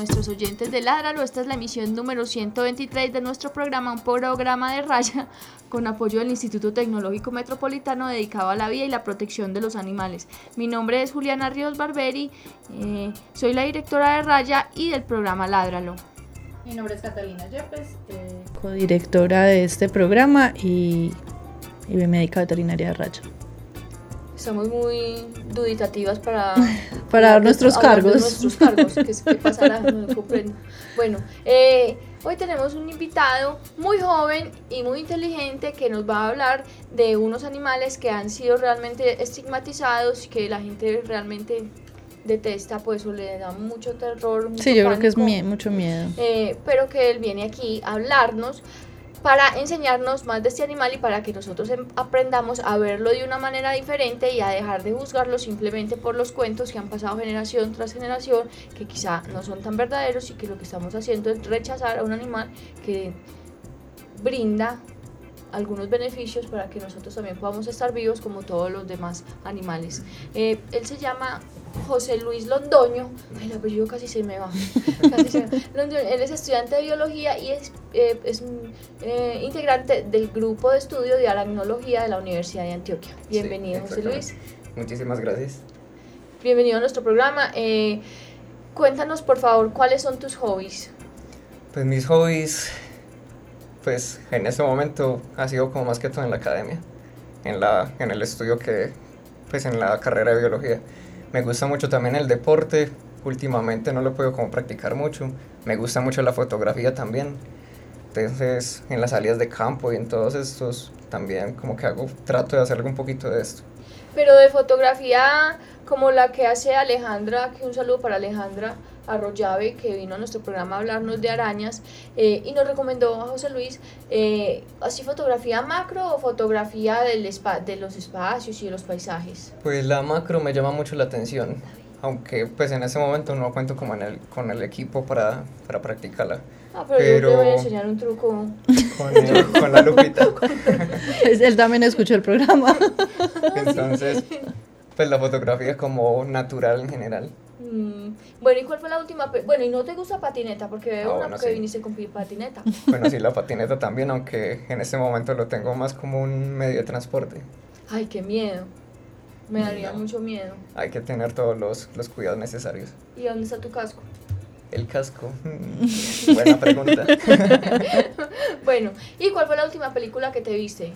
Nuestros oyentes de Ládralo. Esta es la emisión número 123 de nuestro programa, un programa de raya con apoyo del Instituto Tecnológico Metropolitano dedicado a la vida y la protección de los animales. Mi nombre es Juliana Ríos Barberi, eh, soy la directora de Raya y del programa Ládralo. Mi nombre es Catalina Yepes, eh, codirectora de este programa y, y médica veterinaria de Raya. Estamos muy duditativas para, Para dar nuestros hablar de cargos. nuestros cargos, que es que pasará, no comprendo. Bueno, eh, hoy tenemos un invitado muy joven y muy inteligente que nos va a hablar de unos animales que han sido realmente estigmatizados, que la gente realmente detesta, pues o le da mucho terror. mucho Sí, yo creo que es pánico. mie- mucho miedo. Eh, pero que él viene aquí a hablarnos para enseñarnos más de este animal y para que nosotros em- aprendamos a verlo de una manera diferente y a dejar de juzgarlo simplemente por los cuentos que han pasado generación tras generación, que quizá no son tan verdaderos y que lo que estamos haciendo es rechazar a un animal que brinda algunos beneficios para que nosotros también podamos estar vivos como todos los demás animales. Eh, él se llama José Luis Londoño, el apellido casi se me va. Casi se me va. Londoño, él es estudiante de biología y es, eh, es eh, integrante del grupo de estudio de aracnología de la Universidad de Antioquia. Bienvenido, José Luis. Muchísimas gracias. Bienvenido a nuestro programa. Eh, cuéntanos, por favor, cuáles son tus hobbies. Pues mis hobbies, pues en este momento ha sido como más que todo en la academia, en, la, en el estudio que, pues en la carrera de biología. Me gusta mucho también el deporte, últimamente no lo puedo como practicar mucho. Me gusta mucho la fotografía también. Entonces, en las salidas de campo y en todos estos también como que hago, trato de hacer un poquito de esto. Pero de fotografía como la que hace Alejandra, aquí un saludo para Alejandra Arroyave, que vino a nuestro programa a hablarnos de arañas eh, y nos recomendó a José Luis, eh, así fotografía macro o fotografía del espa- de los espacios y de los paisajes. Pues la macro me llama mucho la atención, aunque pues en ese momento no cuento como en el, con el equipo para, para practicarla. Ah, pero, yo te voy a Pero- enseñar un truco. Con, el- con la lupita. Él también escuchó el programa. Entonces, pues la fotografía es como natural en general. Mm, bueno, ¿y cuál fue la última? Bueno, ¿y no te gusta patineta? Porque veo Ah, una bueno, que sí. viniste con patineta. Bueno, sí, la patineta también, aunque en este momento lo tengo más como un medio de transporte. Ay, qué miedo. Me daría No. mucho miedo. Hay que tener todos los, los cuidados necesarios. ¿Y dónde está tu casco? El casco. mm, Buena pregunta. Bueno, ¿y cuál fue la última película que te viste?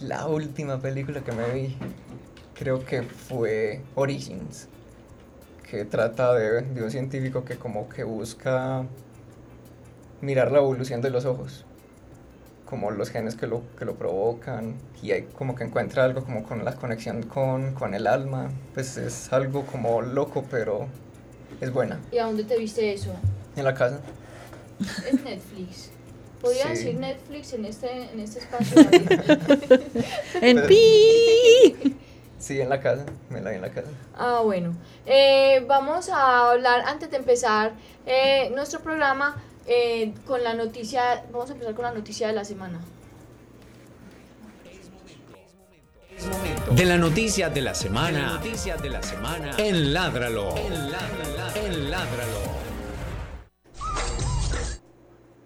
La última película que me vi creo que fue Origins, que trata de, de un científico que como que busca mirar la evolución de los ojos, como los genes que lo, que lo provocan, y ahí como que encuentra algo como con la conexión con, con el alma, pues es algo como loco, pero es buena. ¿Y a dónde te viste eso? En la casa. Es Netflix. ¿Podría Sí. decir Netflix en este, en este espacio? En Pero- pi. Sí, en la casa, me la vi en la casa. ah, bueno. Eh, vamos a hablar, antes de empezar eh, nuestro programa, eh, con la noticia, vamos a empezar con la noticia de la semana. De la noticia de la semana. noticia de la semana. En Ládralo. En Ládralo. En Ládralo.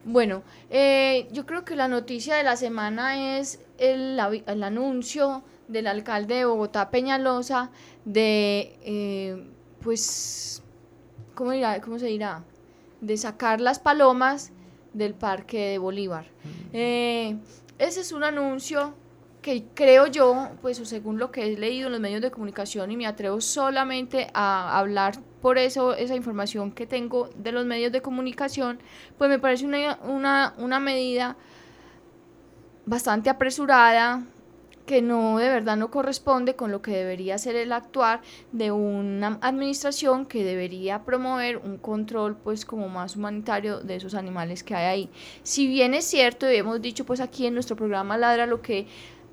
Bueno, eh, yo creo que la noticia de la semana es el anuncio del alcalde de Bogotá, Peñalosa, de, eh, pues, ¿cómo, dirá- ¿cómo se dirá? De sacar las palomas del Parque de Bolívar. Eh, ese es un anuncio que creo yo, pues o según lo que he leído en los medios de comunicación y me atrevo solamente a hablar por eso, esa información que tengo de los medios de comunicación, pues me parece una, una, una medida bastante apresurada que no de verdad no corresponde con lo que debería ser el actuar de una administración que debería promover un control pues como más humanitario de esos animales que hay ahí. Si bien es cierto y hemos dicho pues aquí en nuestro programa Ladra lo que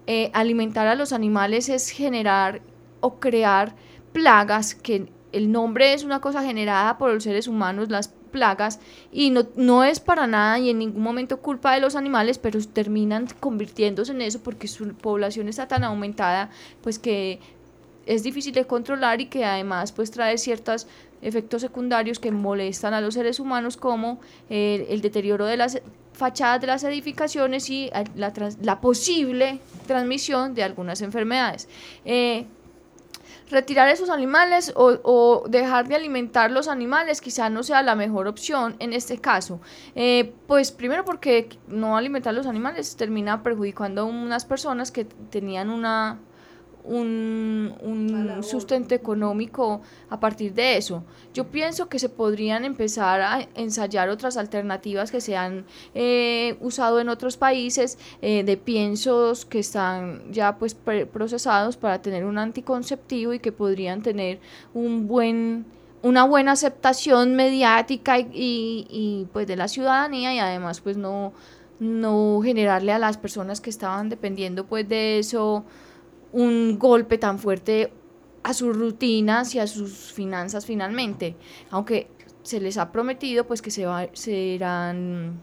eh, alimentar a los animales es generar o crear plagas que el nombre es una cosa generada por los seres humanos, las plagas y no, no es para nada y en ningún momento culpa de los animales, pero terminan convirtiéndose en eso porque su población está tan aumentada, pues que es difícil de controlar y que además pues trae ciertos efectos secundarios que molestan a los seres humanos como el deterioro de las fachadas de las edificaciones y eh, la, la posible transmisión de algunas enfermedades. Eh, retirar esos animales o, dejar de alimentar los animales quizá no sea la mejor opción en este caso. Eh, pues primero porque no alimentar los animales termina perjudicando a unas personas que tenían una un, un sustento económico a partir de eso. Yo pienso que se podrían empezar a ensayar otras alternativas que se han eh, usado en otros países eh, de piensos que están ya pues procesados para tener un anticonceptivo y que podrían tener un buen una buena aceptación mediática y, y, pues de la ciudadanía y además pues no no generarle a las personas que estaban dependiendo pues de eso un golpe tan fuerte a sus rutinas y a sus finanzas finalmente, aunque se les ha prometido pues que se va, serán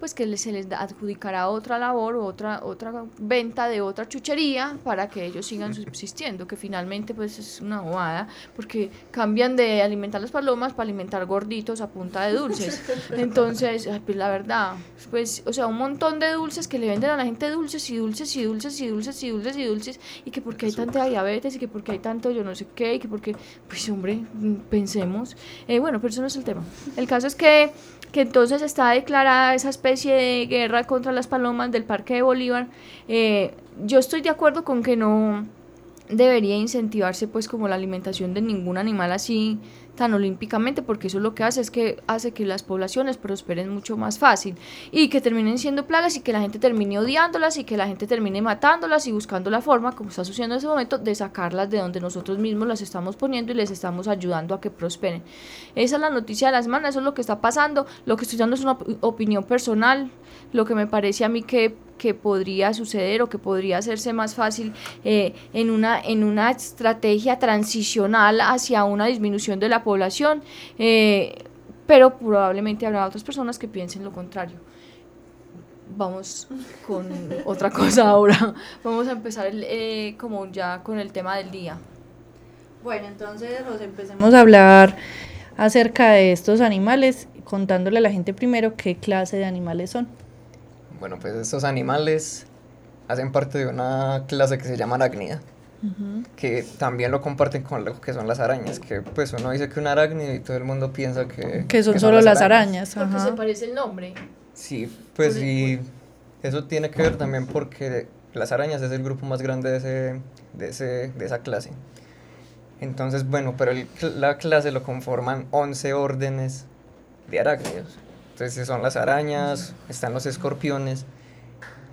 pues que se les adjudicará otra labor otra, otra venta de otra chuchería para que ellos sigan subsistiendo, que finalmente pues es una bobada, porque cambian de alimentar las palomas para alimentar gorditos a punta de dulces. Entonces, pues la verdad, pues, o sea, un montón de dulces que le venden a la gente dulces y dulces y dulces y dulces y dulces y dulces, y que porque hay tanta diabetes y que porque hay tanto yo no sé qué, y que porque, pues hombre, pensemos. Eh, bueno, pero eso no es el tema. El caso es que que entonces está declarada esa especie de guerra contra las palomas del Parque de Bolívar. Eh, yo estoy de acuerdo con que no debería incentivarse pues como la alimentación de ningún animal así tan olímpicamente, porque eso lo que hace es que hace que las poblaciones prosperen mucho más fácil y que terminen siendo plagas y que la gente termine odiándolas y que la gente termine matándolas y buscando la forma, como está sucediendo en ese momento, de sacarlas de donde nosotros mismos las estamos poniendo y les estamos ayudando a que prosperen. Esa es la noticia de la semana, eso es lo que está pasando. Lo que estoy dando es una opinión personal, lo que me parece a mí que que podría suceder o que podría hacerse más fácil eh, en, una, en una estrategia transicional hacia una disminución de la población, eh, pero probablemente habrá otras personas que piensen lo contrario. Vamos con otra cosa ahora. Vamos a empezar eh, como ya con el tema del día. Bueno, entonces nos empecemos a hablar acerca de estos animales, contándole a la gente primero qué clase de animales son. Bueno, pues estos animales hacen parte de una clase que se llama arácnida, que también lo comparten con lo que son las arañas, que pues uno dice que un arácnido y todo el mundo piensa que... Que son solo las arañas. Porque se parece el nombre. Sí, pues y eso tiene que ver también porque las arañas es el grupo más grande de, ese, de, ese, de esa clase. Entonces, bueno, pero la clase lo conforman 11 órdenes de arácnidos. Entonces son las arañas, están los escorpiones,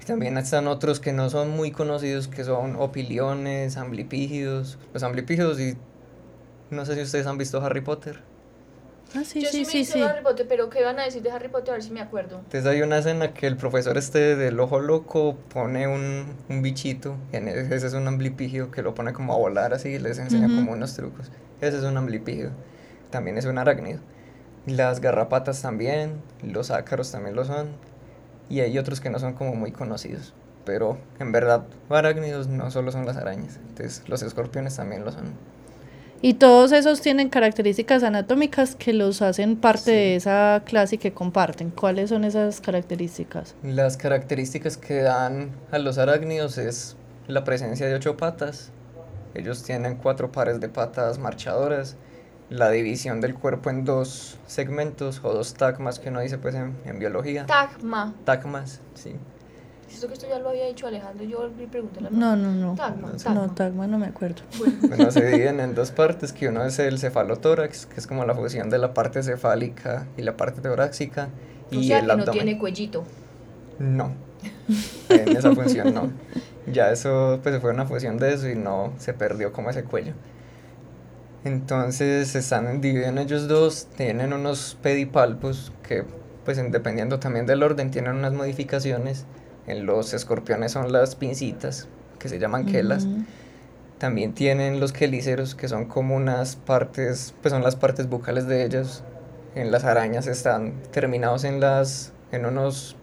también están otros que no son muy conocidos, que son opiliones, amblipígidos. Los amblipígidos y no sé si ustedes han visto Harry Potter. Ah, sí, Yo sí, sí, sí, Harry Potter, pero ¿qué van a decir de Harry Potter? A ver si me acuerdo. Entonces hay una escena que el profesor este del ojo loco pone un, un bichito, y ese es un amblipígido que lo pone como a volar así y les enseña como unos trucos. Ese es un amblipígido. También es un arácnido. Las garrapatas también, los ácaros también lo son. Y hay otros que no son como muy conocidos. Pero en verdad, arácnidos no solo son las arañas. Entonces, los escorpiones también lo son. Y todos esos tienen características anatómicas que los hacen parte de esa clase que comparten. ¿Cuáles son esas características? Las características que dan a los arácnidos es la presencia de ocho patas. Ellos tienen cuatro pares de patas marchadoras la división del cuerpo en dos segmentos o dos tagmas que uno dice pues en, biología. Tagma. Tagmas, sí. Esto que esto ya lo había dicho Alejandro, yo le pregunté la No, no, no. Tagma, no, tagma. no me acuerdo. Bueno. se dividen en dos partes, que uno es el cefalotórax, que es como la fusión de la parte cefálica y la parte torácica. y el que no tiene cuellito. No, en esa función no. ya eso, pues fue una fusión de eso y no se perdió como ese cuello. Entonces se están dividiendo ellos dos, tienen unos pedipalpos que, pues dependiendo también del orden, tienen unas modificaciones. En los escorpiones son las pincitas, que se llaman quelas. También tienen los quelíceros, que son como unas partes, pues son las partes bucales de ellos. En las arañas están terminados en las, en unos,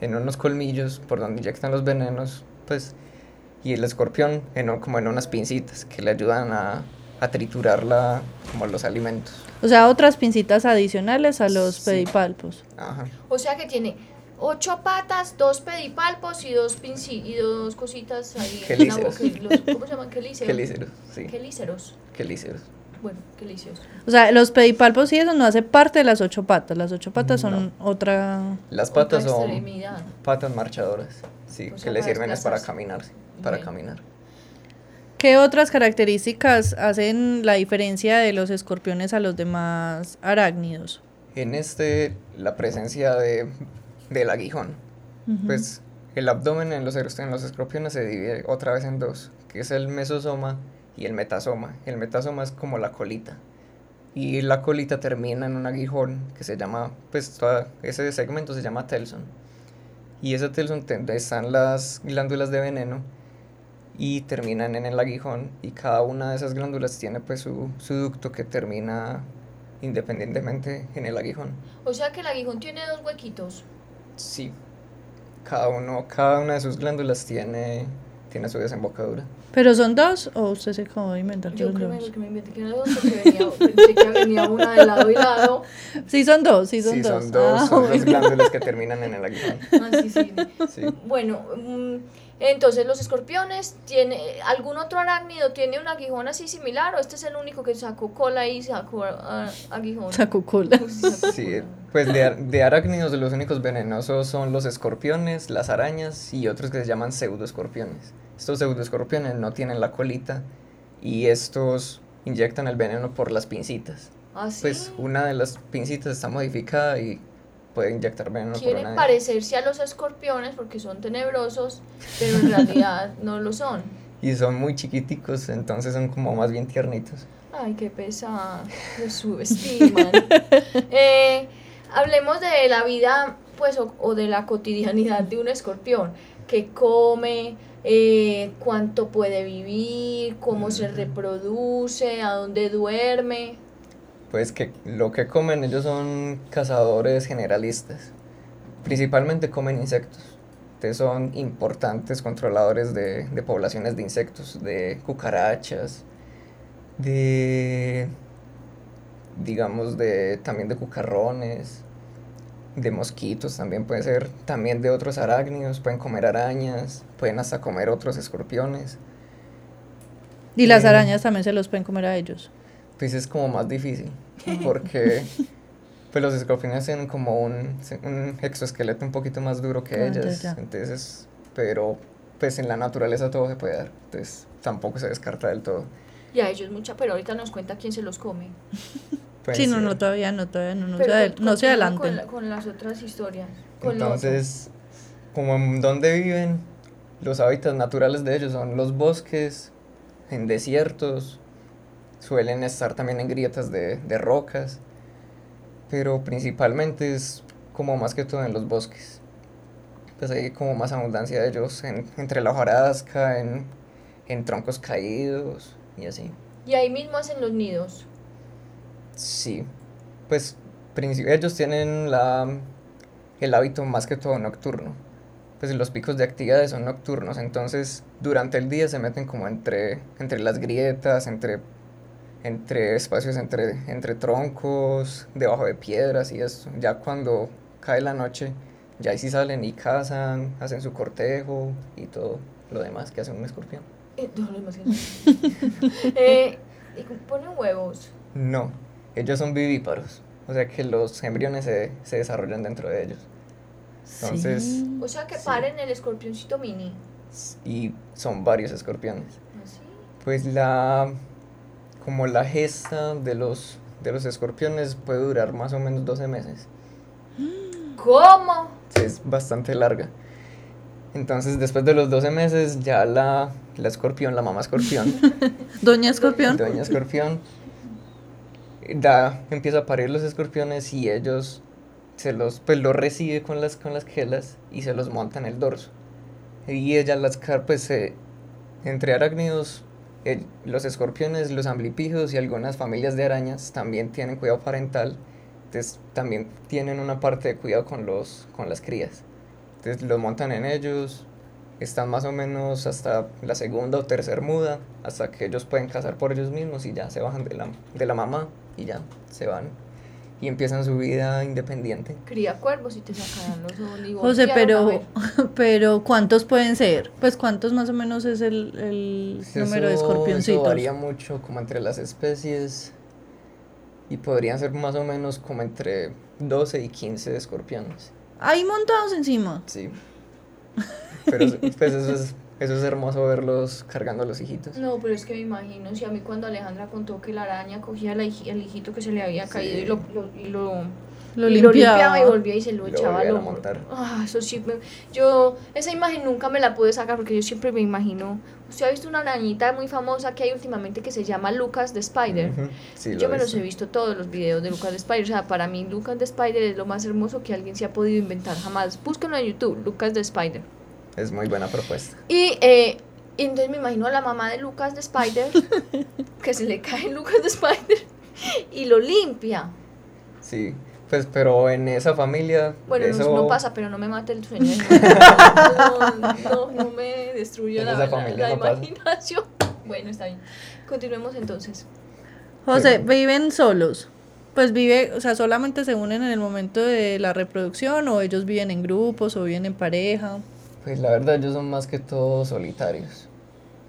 en unos colmillos por donde inyectan los venenos, pues. Y el escorpión en, un- como en unas pincitas que le ayudan a, a triturar la, como los alimentos. O sea, otras pincitas adicionales a los Sí. pedipalpos. Ajá. O sea que tiene ocho patas, dos pedipalpos y dos pinci y dos cositas ahí en la boca. Los- ¿Cómo se llaman? Quelíceros. Quelíceros, sí. Quelíceros. Quelíceros. Bueno, quelíceros. O sea, los pedipalpos y eso no hace parte de las ocho patas. Las ocho patas son otra... Las Otra patas son patas marchadoras, sí, O que le sirven es para caminar, para caminar. ¿Qué otras características hacen la diferencia de los escorpiones a los demás arácnidos? En este, la presencia de, del aguijón. Pues el abdomen en los, en los escorpiones se divide otra vez en dos, que es el mesosoma y el metasoma. El metasoma es como la colita. Y la colita termina en un aguijón que se llama, pues toda- ese segmento se llama telson. Y ese telson te- están las glándulas de veneno y terminan en el aguijón y cada una de esas glándulas tiene pues su, su ducto que termina independientemente en el aguijón. O sea que el aguijón tiene dos huequitos. Sí. Cada uno, cada una de sus glándulas tiene, tiene su desembocadura. ¿Pero son dos o usted se acabó de inventar que Yo creo dos? que me inventé que eran dos porque venía, pensé que venía una de lado y lado. Sí, son dos, sí, son sí, dos. son dos, Ah, son dos bueno. glándulas que terminan en el aguijón. Ah, sí, sí. Sí. Bueno, mm, entonces los escorpiones, ¿tiene algún otro arácnido tiene un aguijón así similar o este es el único que sacó cola y sacó ah, aguijón? Sacó cola. Sí, pues de, ar- de arácnidos los únicos venenosos son los escorpiones, las arañas y otros que se llaman pseudoescorpiones. Estos pseudoescorpiones no tienen la colita y estos inyectan el veneno por las pincitas. ¿Ah, sí? Pues una de las pincitas está modificada y puede inyectar veneno Quieren parecerse a los escorpiones porque son tenebrosos, pero en realidad no lo son. Y son muy chiquiticos, entonces son como más bien tiernitos. Ay, qué pesada, los subestiman. Eh, hablemos de la vida, pues, o, o de la cotidianidad de un escorpión. ¿Qué come? Eh, ¿Cuánto puede vivir? ¿Cómo se reproduce? ¿A dónde duerme? Pues que lo que comen ellos son cazadores generalistas. Principalmente comen insectos. Entonces son importantes controladores de, de poblaciones de insectos, de cucarachas, de digamos de también de cucarrones, de mosquitos también puede ser, también de otros arácnidos, pueden comer arañas, pueden hasta comer otros escorpiones. Y las Eh. arañas también se los pueden comer a ellos. Pues es como más difícil, porque pues los escorpiones tienen como un, un exoesqueleto un poquito más duro que Ah, ya, ellas, ya. entonces, pero pues en la naturaleza todo se puede dar, entonces tampoco se descarta del todo. Y a ellos mucha, pero ahorita nos cuenta quién se los come. Pues, sí, no, no, todavía no, todavía no, no, se, no se adelanten. Con, la- con las otras historias. Con. Entonces, como en donde viven, los hábitats naturales de ellos son los bosques, en desiertos, suelen estar también en grietas de, de rocas, pero principalmente es como más que todo en los bosques. Pues hay como más abundancia de ellos en- entre la hojarasca, en, en troncos caídos y así. Y ahí mismo hacen los nidos. Sí, pues ellos tienen la, el hábito más que todo nocturno. Pues los picos de actividades son nocturnos, entonces durante el día se meten como entre, entre las grietas, entre, entre espacios, entre, entre troncos, debajo de piedras y eso. Ya cuando cae la noche, ya ahí sí salen y cazan, hacen su cortejo y todo lo demás que hace un escorpión. Eh, no, no, más que eh, y ponen huevos. No, ellos son vivíparos, o sea que los embriones se, se desarrollan dentro de ellos. Entonces, Sí. O sea que Sí. paren el escorpioncito mini. y son varios escorpiones. Así. Pues la, como la gesta de los, de los escorpiones puede durar más o menos 12 meses. ¿Cómo? Sí, Es bastante larga. Entonces, después de los 12 meses, ya la, la escorpión, la mamá escorpión, Doña Escorpión. doña escorpión, da, empieza a parir los escorpiones y ellos se los, pues los recibe con las, con las quelas y se los monta en el dorso. Y ella las pues se- entre arácnidos, los escorpiones, los amblipijos y algunas familias de arañas también tienen cuidado parental, entonces también tienen una parte de cuidado con, los, con las crías. Entonces los montan en ellos, están más o menos hasta la segunda o tercera muda, hasta que ellos pueden cazar por ellos mismos y ya se bajan de la, de la mamá y ya se van y empiezan su vida independiente. Cría cuervos y te sacarán los ojos. y José, pero, pero ¿cuántos pueden ser? Pues ¿cuántos más o menos es el, el número de escorpioncitos? Eso varía mucho como entre las especies y podrían ser más o menos como entre 12 y 15 escorpiones. Ahí montados encima. Sí. Pero pues eso es, eso es hermoso verlos cargando a los hijitos. No, pero es que me imagino, si a mí cuando Alejandra contó que la araña cogía al hij- al hijito que se le había caído Sí. y lo, lo- y lo, Lo y limpiaba. y volvía y se lo Lo echaba al hombro. Ah, eso sí, me- yo esa imagen nunca me la pude sacar porque yo siempre me imagino, usted ha visto una arañita muy famosa que hay últimamente que se llama Lucas the Spider. Sí, lo Yo me los he visto. visto todos los videos de Lucas the Spider. O sea, para mí Lucas the Spider es lo más hermoso que alguien se ha podido inventar jamás. Búsquenlo en YouTube, Lucas the Spider. Es muy buena propuesta. Y, eh, y entonces me imagino a la mamá de Lucas the Spider, que se le cae Lucas the Spider y lo limpia. Sí, pues pero en esa familia Bueno, no- eso no, pasa, pero no me mate el sueño. No, no, no me destruya En la, la- familia la no pasa. imaginación. Bueno, está bien. Continuemos entonces. José, ¿viven solos? Pues vive, o sea, solamente se unen en el momento de la reproducción o ellos viven en grupos o viven en pareja. Pues la verdad ellos son más que todo solitarios.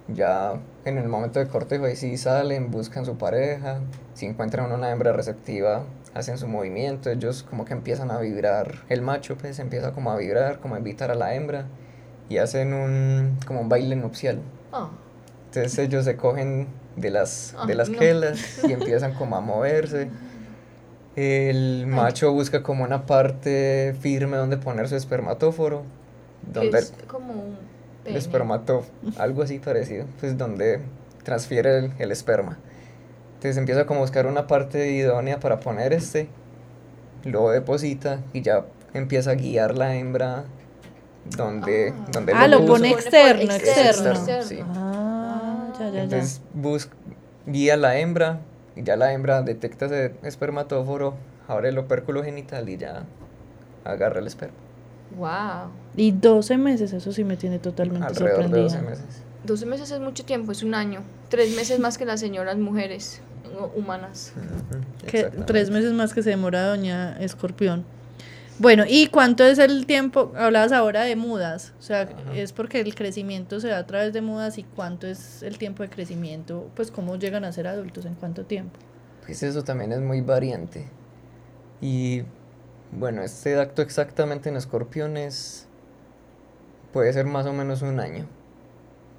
Ya en el momento de cortejo ahí sí salen, buscan su pareja, si encuentran una hembra receptiva, hacen su movimiento, ellos como que empiezan a vibrar, el macho pues empieza como a vibrar, como a invitar a la hembra y hacen un como un baile nupcial. Ah, Entonces ellos se cogen de las, de Ah, las no. quelas y empiezan como a moverse. El macho busca como una parte firme donde poner su espermatóforo, donde es como un el pene. espermato, algo así parecido, pues donde transfiere el, el esperma. Entonces empieza como a buscar una parte idónea para poner este, lo deposita y ya empieza a guiar la hembra donde, Ah. donde Ah, lo puso. pone externo, externo, externo. externo. sí. Ah, ya, ya, ya. Entonces bus- guía a la hembra y ya la hembra detecta ese espermatóforo, abre el opérculo genital y ya agarra el esperma. Wow. Y 12 meses, eso sí me tiene totalmente Alrededor de 12 sorprendida. meses. 12 meses es mucho tiempo, es un año. Tres meses más que las señoras mujeres humanas. Que tres meses más que se demora Doña Escorpión. Bueno, ¿y cuánto es el tiempo? Hablabas ahora de mudas, o sea, Ajá. es porque el crecimiento se da a través de mudas y cuánto es el tiempo de crecimiento, pues cómo llegan a ser adultos, en cuánto tiempo. Pues eso también es muy variante. Y bueno, este acto exactamente en escorpiones puede ser más o menos un año.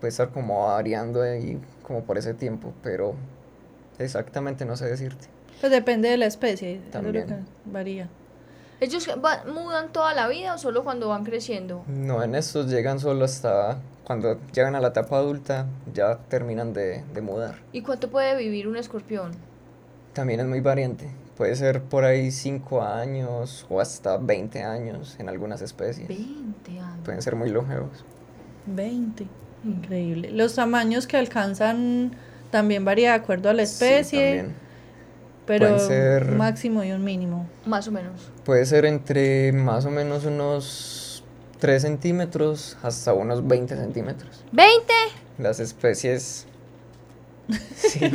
Puede estar como variando ahí como por ese tiempo, pero exactamente no sé decirte. Pues depende de la especie, lo También. que varía. ¿Ellos va- mudan toda la vida o solo cuando van creciendo? No, en estos llegan solo hasta cuando llegan a la etapa adulta, ya terminan de, de mudar. ¿Y cuánto puede vivir un escorpión? También es muy variante. Puede ser por ahí 5 años o hasta 20 años en algunas especies. 20 años. Pueden ser muy longevos. 20, increíble. Los tamaños que alcanzan también varía de acuerdo a la Sí, especie, también. pero pueden ser- un máximo y un mínimo. Más o menos. Puede ser entre más o menos unos 3 centímetros hasta unos 20 centímetros. ¿20? Las especies... Sí, sí.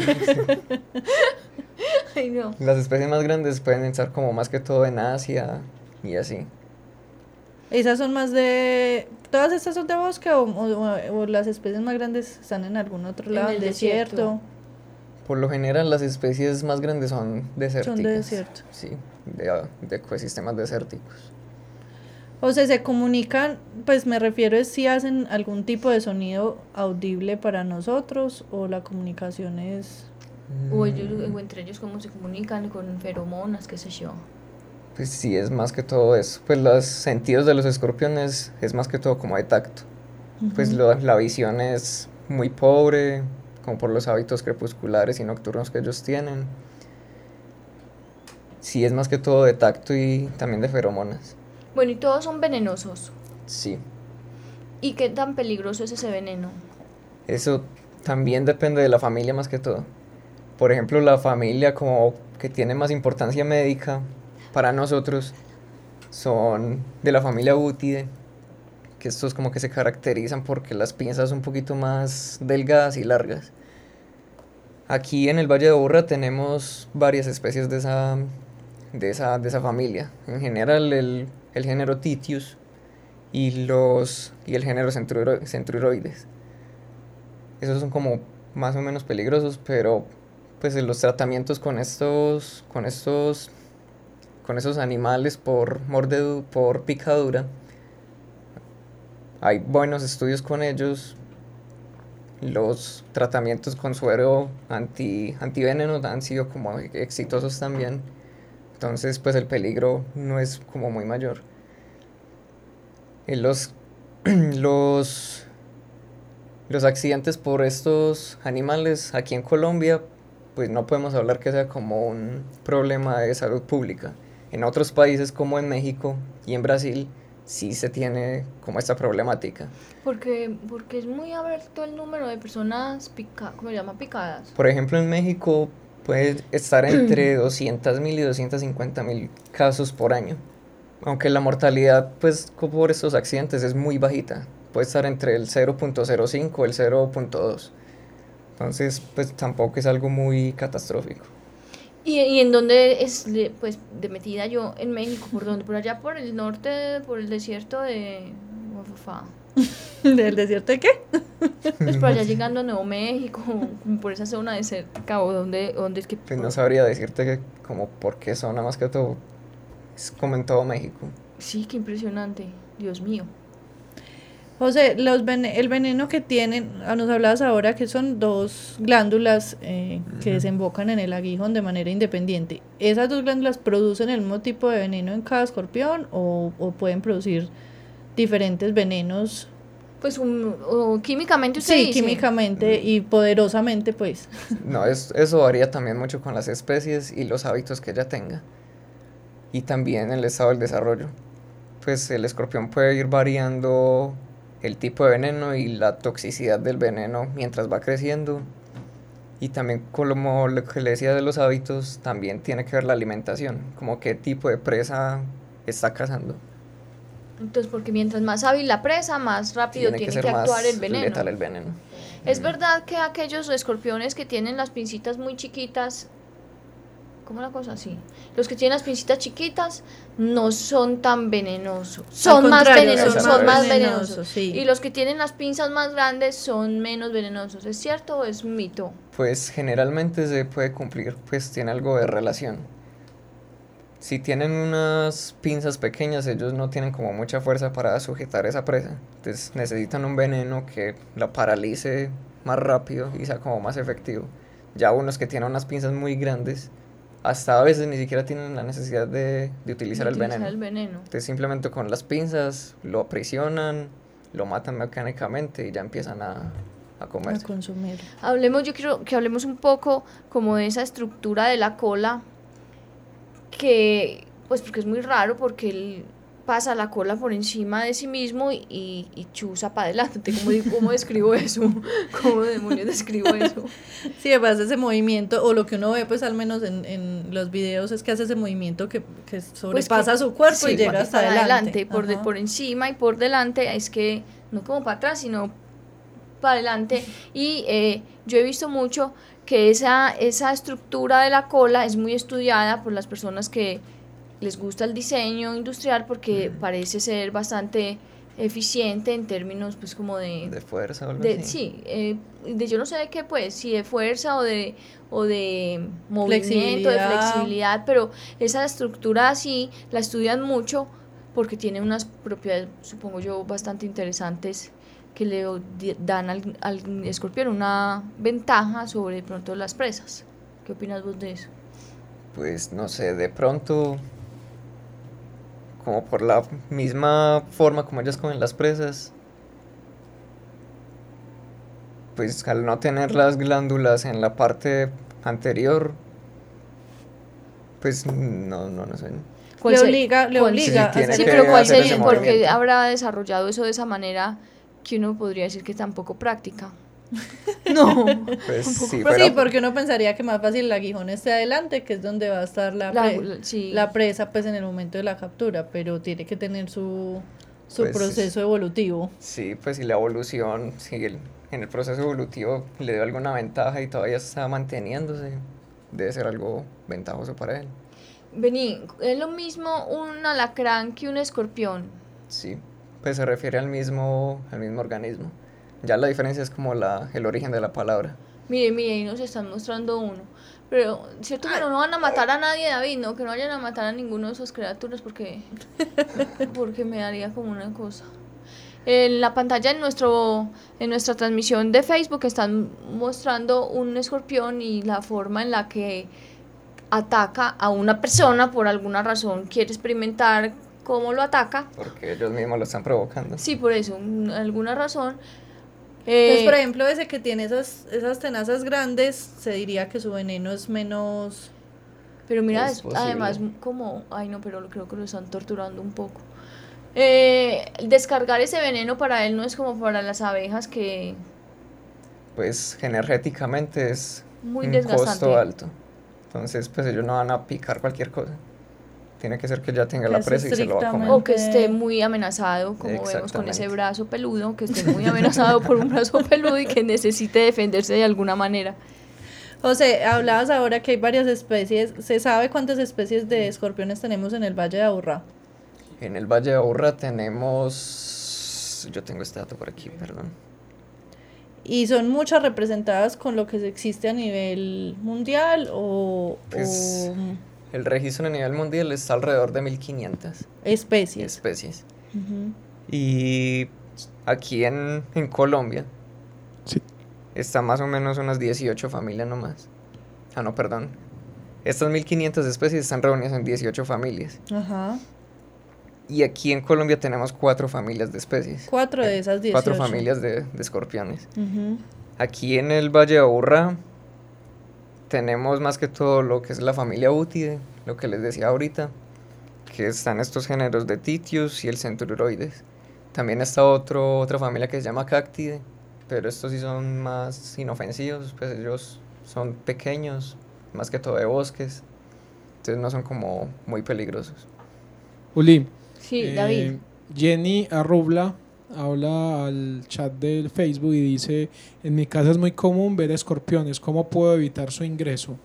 Ay, no. Las especies más grandes pueden estar como más que todo en Asia y así. ¿Esas son más de... ¿Todas estas son de bosque o, o- o las especies más grandes están en algún otro En lado? el desierto. desierto. Por lo general las especies más grandes son desérticas. desierto. Sí, de, de ecosistemas desérticos. O sea, se comunican, pues me refiero es si hacen algún tipo de sonido audible para nosotros o la comunicación es... O, ellos, o entre ellos cómo se comunican con feromonas, qué sé yo. Pues sí, es más que todo eso. Pues los sentidos de los escorpiones es más que todo como de tacto. Pues lo- la visión es muy pobre, como por los hábitos crepusculares y nocturnos que ellos tienen. Sí, es más que todo de tacto y también de feromonas. Bueno, y todos son venenosos. Sí, ¿Y qué tan peligroso es ese veneno? eso también depende de la familia más que todo. Por ejemplo, la familia como que tiene más importancia médica para nosotros son de la familia Butide, que estos como que se caracterizan porque las pinzas son un poquito más delgadas y largas. Aquí en el Valle de Aburrá tenemos varias especies de esa, de esa, de esa familia. En general el, el género Titius y, los, y el género Centruroides. Esos son como más o menos peligrosos, pero pues los tratamientos con estos, con estos, con esos animales por mordedu- por picadura, hay buenos estudios con ellos. Los tratamientos con suero anti, antiveneno han sido como exitosos también. Entonces, pues el peligro no es como muy mayor. Y los, los, los accidentes por estos animales aquí en Colombia, pues no podemos hablar que sea como un problema de salud pública. En otros países como en México y en Brasil sí se tiene como esta problemática. Porque, porque es muy abierto el número de personas pica, ¿cómo se llama? picadas. Por ejemplo, en México puede estar entre 200.000 y 250.000 casos por año. Aunque la mortalidad, pues, por estos accidentes es muy bajita. Puede estar entre el 0.05 y el 0.2. Entonces, pues, tampoco es algo muy catastrófico. ¿Y, y en dónde es, de- pues, de metida yo? En México, ¿por dónde? Por allá, por el norte, por el desierto de... ¿Del desierto de qué? Pues por allá llegando a Nuevo México, por esa zona de cerca, o dónde, dónde es que... Pues no sabría decirte que como por qué zona más que todo. Es como en todo México. Sí, qué impresionante, Dios mío. José, los vene- el veneno que tienen, ah, nos hablabas ahora que son dos glándulas eh, que desembocan en el aguijón de manera independiente. ¿Esas dos glándulas producen el mismo tipo de veneno en cada escorpión o, o pueden producir diferentes venenos? Pues un, o químicamente usted Sí, dice. químicamente y poderosamente, pues. No, es, eso varía también mucho con las especies y los hábitos que ella tenga. Y también el estado del desarrollo. Pues el escorpión puede ir variando el tipo de veneno y la toxicidad del veneno mientras va creciendo. Y también como lo que le decía de los hábitos, también tiene que ver la alimentación, como qué tipo de presa está cazando. Entonces, porque mientras más hábil la presa, más rápido tiene, que, actuar el veneno. letal el veneno. Es verdad que aquellos escorpiones que tienen las pincitas muy chiquitas, ¿cómo la cosa así? Los que tienen las pincitas chiquitas no son tan venenosos, son más venenosos, son más más venenosos, venenosos. sí. Y los que tienen las pinzas más grandes son menos venenosos, ¿es cierto o es un mito? Pues generalmente se puede cumplir, pues tiene algo de relación. Si tienen unas pinzas pequeñas, ellos no tienen como mucha fuerza para sujetar esa presa. Entonces necesitan un veneno que la paralice más rápido y sea como más efectivo. Ya unos que tienen unas pinzas muy grandes, hasta a veces ni siquiera tienen la necesidad de, de utilizar, el Utilizar veneno. el veneno. Entonces simplemente con las pinzas lo aprisionan, lo matan mecánicamente y ya empiezan a, a A comerse. consumir. Hablemos, yo quiero que hablemos un poco como de esa estructura de la cola, que, pues porque es muy raro, porque él pasa la cola por encima de sí mismo y, y, y chuza para adelante. ¿Cómo, ¿Cómo describo eso? ¿Cómo demonios describo eso? Sí, además ese movimiento, o lo que uno ve pues al menos en, en los videos es que hace ese movimiento que, que sobrepasa que- su cuerpo Pues Sí, y llega hasta para adelante. por, de- por encima y por delante, es que no como para atrás, sino para adelante. Y eh, yo he visto mucho que esa, esa estructura de la cola es muy estudiada por las personas que les gusta el diseño industrial porque parece ser bastante eficiente en términos pues como de, De fuerza o algo de- así. sí, eh, de yo no sé de qué pues, si de fuerza o de o de movimiento, de Flexibilidad. pero esa estructura así la estudian mucho porque tiene unas propiedades, supongo yo, bastante interesantes que le dan al, al escorpión una ventaja sobre de pronto las presas. ¿Qué opinas vos de eso? Pues no sé, de pronto como por la misma forma como ellas comen las presas, pues al no tener las glándulas en la parte anterior, pues no, no, no sé. ¿Cuál Le obliga, le cuál- obliga Sí, Sí, pero ¿cuál sería? Porque habrá desarrollado eso de esa manera que uno podría decir que tampoco práctica. no. Pues sí, Pues pero sí, porque uno pensaría que más fácil el aguijón esté adelante, que es donde va a estar la, La- pre- la- sí. la presa pues en el momento de la captura, pero tiene que tener su, su Pues, proceso evolutivo. sí, pues si la evolución, si el- en el proceso evolutivo le dio alguna ventaja y todavía está manteniéndose, debe ser algo ventajoso para él. Vení, es lo mismo un alacrán que un escorpión. Sí, pues se refiere al mismo, al mismo organismo. Ya la diferencia es como la, el origen de la palabra. Mire, mire, ahí nos están mostrando uno. Pero, cierto que no, no van a matar a nadie, David, no, que no vayan a matar a ninguno de esas criaturas porque, porque me daría como una cosa. En la pantalla en nuestro en nuestra transmisión de Facebook están mostrando un escorpión y la forma en la que ataca a una persona por alguna razón, quiere experimentar cómo lo ataca. Porque ellos mismos lo están provocando. Sí, por eso, un- alguna razón. Entonces, Eh, por ejemplo, ese que tiene esas, esas tenazas grandes, se diría que su veneno es menos... Pero mira, Es es- posible. además, como, ay no, pero creo que lo están torturando un poco. Eh, descargar ese veneno para él no es como para las abejas que Pues energéticamente es muy un desgastante. costo alto. Entonces, pues ellos no van a picar cualquier cosa. Tiene que ser que ya tenga Que la es presa y se lo va a comer. O que esté muy amenazado, como vemos con ese brazo peludo, que esté muy amenazado por un brazo peludo y que necesite defenderse de alguna manera. José, hablabas ahora que hay varias especies. ¿Se sabe cuántas especies de escorpiones tenemos en el Valle de Aburrá? En el Valle de Aburrá tenemos... Yo tengo este dato por aquí, perdón. ¿Y son muchas representadas con lo que existe a nivel mundial o, Pues, o El registro a nivel mundial está alrededor de 1500 especies? especies. Y aquí en, en Colombia Sí. está más o menos unas 18 familias nomás. Ah, no, perdón. Estas 1500 especies están reunidas en 18 familias. Ajá. Y aquí en Colombia tenemos cuatro familias de especies. Cuatro de esas 18. Cuatro familias de, de escorpiones. Aquí en el Valle de Aburrá tenemos más que todo lo que es la familia Útide, lo que les decía ahorita, que están estos géneros de Titius y el Centuroides. También está otro, otra familia que se llama Cactide, pero estos sí son más inofensivos, pues ellos son pequeños, más que todo de bosques, entonces no son como muy peligrosos. Uli, Sí, eh, David. Jenny Arrubla habla al chat del Facebook y dice, en mi casa es muy común ver escorpiones, ¿cómo puedo evitar su ingreso?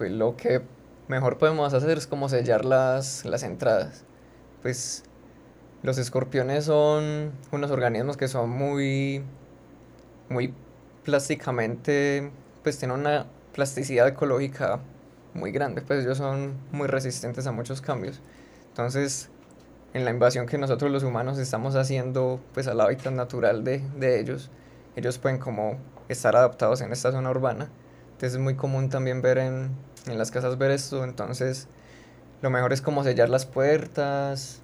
pues lo que mejor podemos hacer es como sellar las, las entradas. Pues los escorpiones son unos organismos que son muy, muy plásticamente, pues tienen una plasticidad ecológica muy grande, pues ellos son muy resistentes a muchos cambios. Entonces, en la invasión que nosotros los humanos estamos haciendo, pues al hábitat natural de, de ellos, ellos pueden como estar adaptados en esta zona urbana. Entonces es muy común también ver en, en las casas ver esto, entonces lo mejor es como sellar las puertas,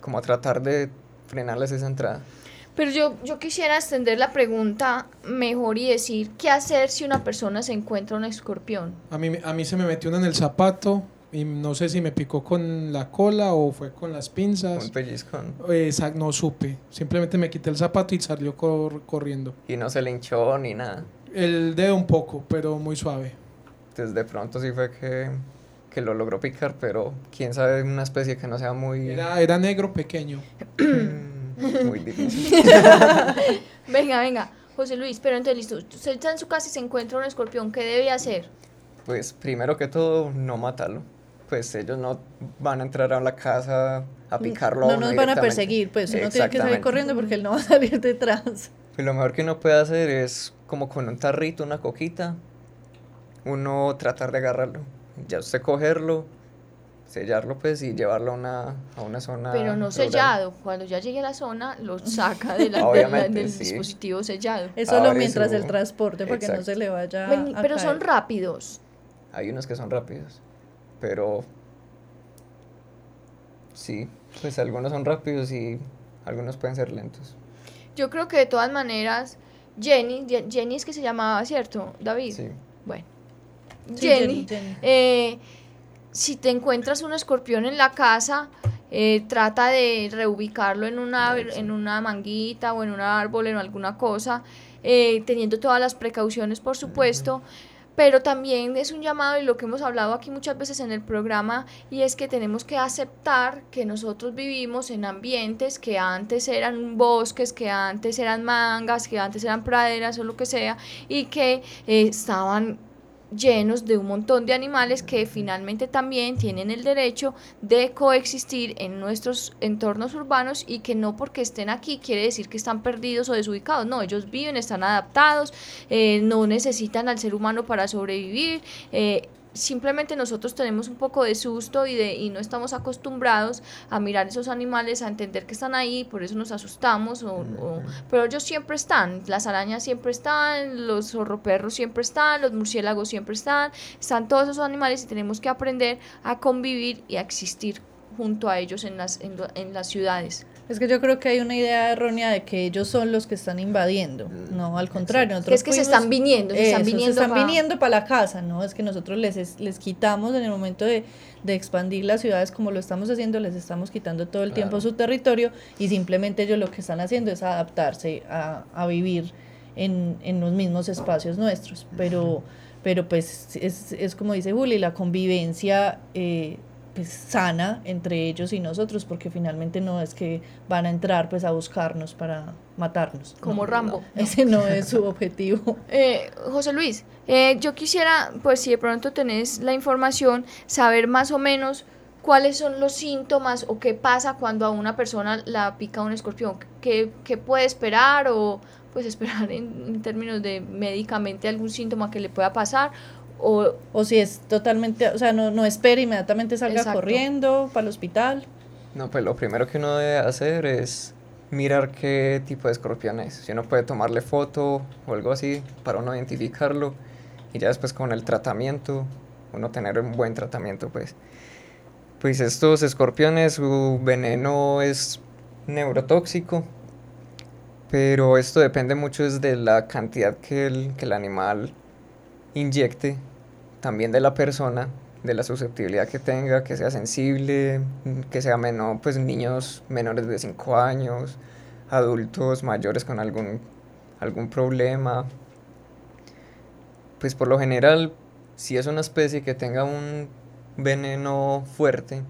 como tratar de frenarles esa entrada. Pero yo, yo quisiera extender la pregunta mejor y decir, ¿qué hacer si una persona se encuentra un escorpión? A mí, a mí se me metió uno en el zapato y no sé si me picó con la cola o fue con las Un pinzas. pellizcón. Eh, esa- no supe, simplemente me quité el zapato y salió cor- corriendo. Y no se le hinchó ni nada. El dedo un poco, pero muy suave. Entonces de pronto sí fue que, que lo logró picar, pero quién sabe una especie que no sea muy, Era, era negro pequeño. muy difícil. Venga, venga, José Luis, pero entonces listo, usted está en su casa y se encuentra un escorpión, ¿qué debe hacer? Pues primero que todo, no matarlo. Pues ellos no van a entrar a la casa a picarlo. a No uno nos van a perseguir, pues uno tiene que salir corriendo porque él no va a salir detrás. Pues lo mejor que uno puede hacer es como con un tarrito, una coquita, uno tratar de agarrarlo. Ya usted cogerlo, sellarlo pues y llevarlo a una, a una zona Pero no rural. sellado, cuando ya llegue a la zona, lo saca de la- de la- del sí. dispositivo sellado. Es solo Abre mientras su- el transporte para que no Exacto. se le vaya Ven, a pero son caer. Rápidos. rápidos. Hay unos que son rápidos, pero sí, pues algunos son rápidos y algunos pueden ser lentos. Yo creo que de todas maneras, Jenny, Jenny es que se llamaba, ¿cierto, David? Sí. Bueno, Jenny, Eh, si te encuentras un escorpión en la casa, eh, trata de reubicarlo en una, en una manguita o en un árbol, en alguna cosa, eh, teniendo todas las precauciones, por supuesto. Pero también es un llamado y lo que hemos hablado aquí muchas veces en el programa y es que tenemos que aceptar que nosotros vivimos en ambientes que antes eran bosques, que antes eran mangas, que antes eran praderas o lo que sea y que eh, estaban llenos de un montón de animales que finalmente también tienen el derecho de coexistir en nuestros entornos urbanos y que no porque estén aquí quiere decir que están perdidos o desubicados. No, ellos viven, están adaptados, eh, no necesitan al ser humano para sobrevivir. eh, simplemente nosotros tenemos un poco de susto y, de, y no estamos acostumbrados a mirar esos animales, a entender que están ahí, por eso nos asustamos, o, o- pero ellos siempre están, las arañas siempre están, los zorroperros siempre están, los murciélagos siempre están, están todos esos animales y tenemos que aprender a convivir y a existir junto a ellos en las, en, en las ciudades. Es que yo creo que hay una idea errónea de que ellos son los que están invadiendo. No, al contrario. Que es que se están viniendo, se están Eso, viniendo están pa- viniendo para la casa, ¿no? Es que nosotros les, es- les quitamos en el momento de, de expandir las ciudades como lo estamos haciendo, les estamos quitando todo el tiempo su territorio y simplemente ellos lo que están haciendo es adaptarse a, a vivir en, en los mismos espacios nuestros. Pero, pero pues es, es como dice Juli, la convivencia eh, pues, sana entre ellos y nosotros, porque finalmente no es que van a entrar pues a buscarnos para matarnos. Como No, Rambo. no, ese no es su objetivo. Eh, José Luis, eh, yo quisiera, pues si de pronto tenés la información, saber más o menos cuáles son los síntomas o qué pasa cuando a una persona la pica un escorpión, qué, qué puede esperar o pues esperar en, en términos de médicamente algún síntoma que le pueda pasar o O si es totalmente, o sea, no, no espere inmediatamente salga Exacto. corriendo para el hospital. No, pues lo primero que uno debe hacer es mirar qué tipo de escorpión es. Si uno puede tomarle foto o algo así para uno identificarlo y ya después con el tratamiento, uno tener un buen tratamiento, pues. Pues estos escorpiones, su veneno es neurotóxico, pero esto depende mucho de la cantidad que el, que el animal inyecte, también de la persona, de la susceptibilidad que tenga, que sea sensible, que sea menor, pues niños menores de 5 años, adultos mayores con algún, algún problema. Pues por lo general, si es una especie que tenga un veneno fuerte,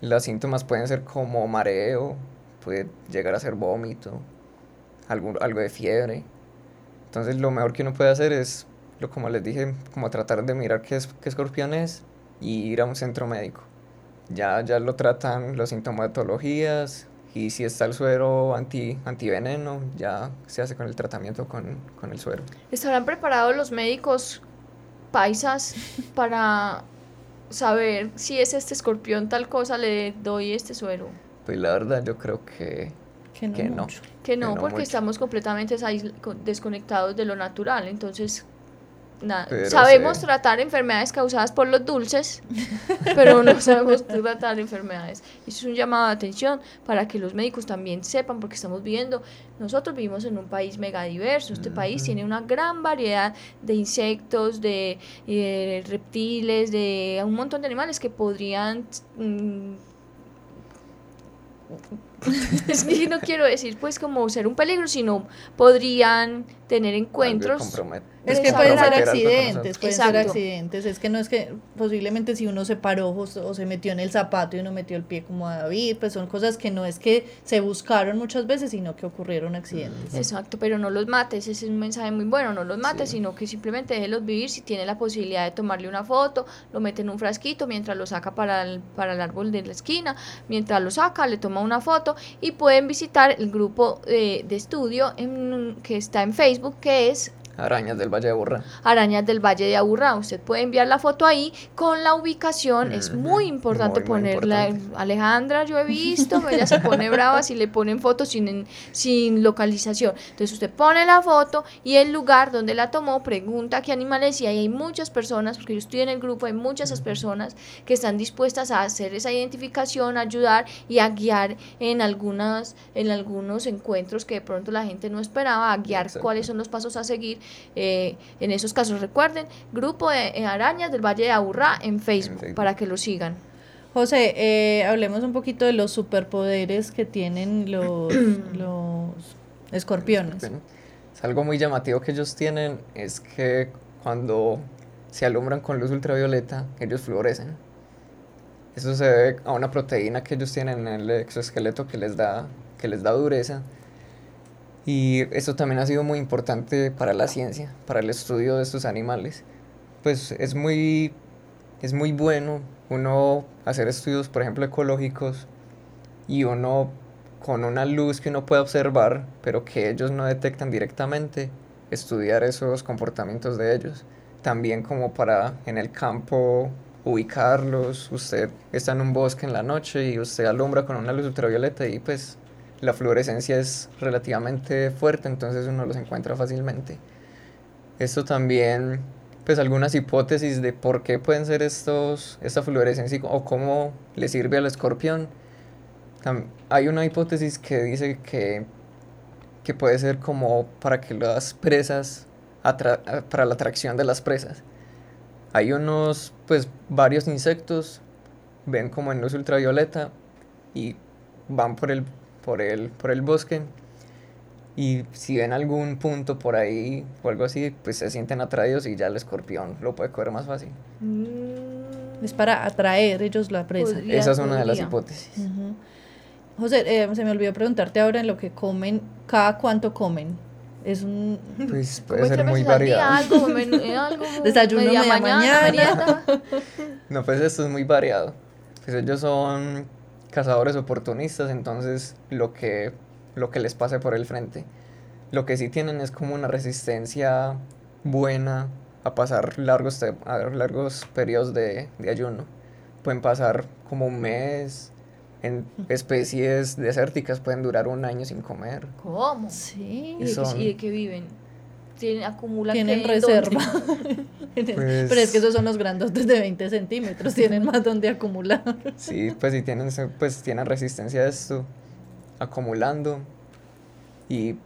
los síntomas pueden ser como mareo, puede llegar a ser vómito, algo, algo de fiebre. Entonces lo mejor que uno puede hacer es, lo, como les dije, como tratar de mirar qué, es, qué escorpión es y ir a un centro médico. Ya, ya lo tratan las sintomatologías y si está el suero anti, antiveneno, ya se hace con el tratamiento con, con el suero. estarán preparados los médicos paisas para saber si es este escorpión tal cosa le doy este suero. Pues la verdad yo creo que, Que no. que no. mucho. Que no, no porque mucho. estamos completamente desconectados de lo natural. Entonces, nada. Sabemos sí. tratar enfermedades causadas por los dulces, pero no sabemos tratar enfermedades. Eso es un llamado de atención para que los médicos también sepan, porque estamos viviendo, nosotros vivimos en un país mega diverso. Este país tiene una gran variedad de insectos, de eh, reptiles, de un montón de animales que podrían. mm, es que no quiero decir pues como ser un peligro, sino podrían tener encuentros. Es que pueden ser accidentes, pueden ser accidentes. Es que no es que posiblemente si uno se paró o, se- o se metió en el zapato y uno metió el pie como a David, pues son cosas que no es que se buscaron muchas veces, sino que ocurrieron accidentes. Exacto, pero no los mates, ese es un mensaje muy bueno, no los mates, Sí. sino que simplemente déjelos vivir, si tiene la posibilidad de tomarle una foto, lo mete en un frasquito mientras lo saca para el, para el árbol de la esquina, mientras lo saca, le toma una foto y pueden visitar el grupo de, de estudio en- que está en Facebook, que es arañas del Valle de Aburrá. Arañas del Valle de Aburrá. Usted puede enviar la foto ahí con la ubicación. Es muy importante muy, muy ponerla. importante. Alejandra, yo he visto, ella se pone brava si le ponen fotos sin, sin localización. Entonces usted pone la foto y el lugar donde la tomó, pregunta qué animales y ahí hay muchas personas, porque yo estoy en el grupo, hay muchas personas que están dispuestas a hacer esa identificación, a ayudar y a guiar en algunas, en algunos encuentros que de pronto la gente no esperaba, a guiar Exacto. cuáles son los pasos a seguir. Eh, en esos casos, recuerden, grupo de eh, arañas del Valle de Aburrá en Facebook, Facebook. para que lo sigan. José, eh, hablemos un poquito de los superpoderes que tienen los, los escorpiones. Es algo muy llamativo que ellos tienen es que cuando se alumbran con luz ultravioleta, ellos fluorecen. Eso se debe a una proteína que ellos tienen en el exoesqueleto que les da, que les da dureza. Y eso también ha sido muy importante para la ciencia, para el estudio de estos animales. Pues es muy, es muy bueno uno hacer estudios, por ejemplo, ecológicos y uno con una luz que uno puede observar, pero que ellos no detectan directamente, estudiar esos comportamientos de ellos. También como para en el campo ubicarlos, usted está en un bosque en la noche y usted alumbra con una luz ultravioleta y pues la fluorescencia es relativamente fuerte, entonces uno los encuentra fácilmente. Esto también, pues algunas hipótesis de por qué pueden ser estos, esta fluorescencia o cómo le sirve al escorpión. Hay una hipótesis que dice que, que puede ser como para que las presas, para la atracción de las presas. Hay unos, pues varios insectos, ven como en luz ultravioleta y van por el, por el, por el bosque y si ven algún punto por ahí o algo así, pues se sienten atraídos y ya el escorpión lo puede coger más fácil. Mm, Es para atraer ellos la presa. Podría- Esa es una de las podría. hipótesis. Ujú. José, eh, se me olvidó preguntarte ahora en lo que comen, cada cuánto comen. Es un Pues puede ser muy variado. algo, men- eh, algo, Desayuno, media mañana. merienda. No, pues esto es muy variado. Pues ellos son cazadores oportunistas, entonces lo que, lo que les pase por el frente. Lo que sí tienen es como una resistencia buena a pasar largos, te- a largos periodos de, de ayuno. Pueden pasar como un mes. En especies desérticas pueden durar un año sin comer. ¿Cómo? sí. ¿Y de, qué, Son- y de qué viven? ¿Tienen, acumulan Tienen reserva. ¿Dónde? Pero es que esos son los grandotes de 20 centímetros, tienen más donde acumular. Sí, pues si tienen, se- pues tienen resistencia a esto, acumulando. Y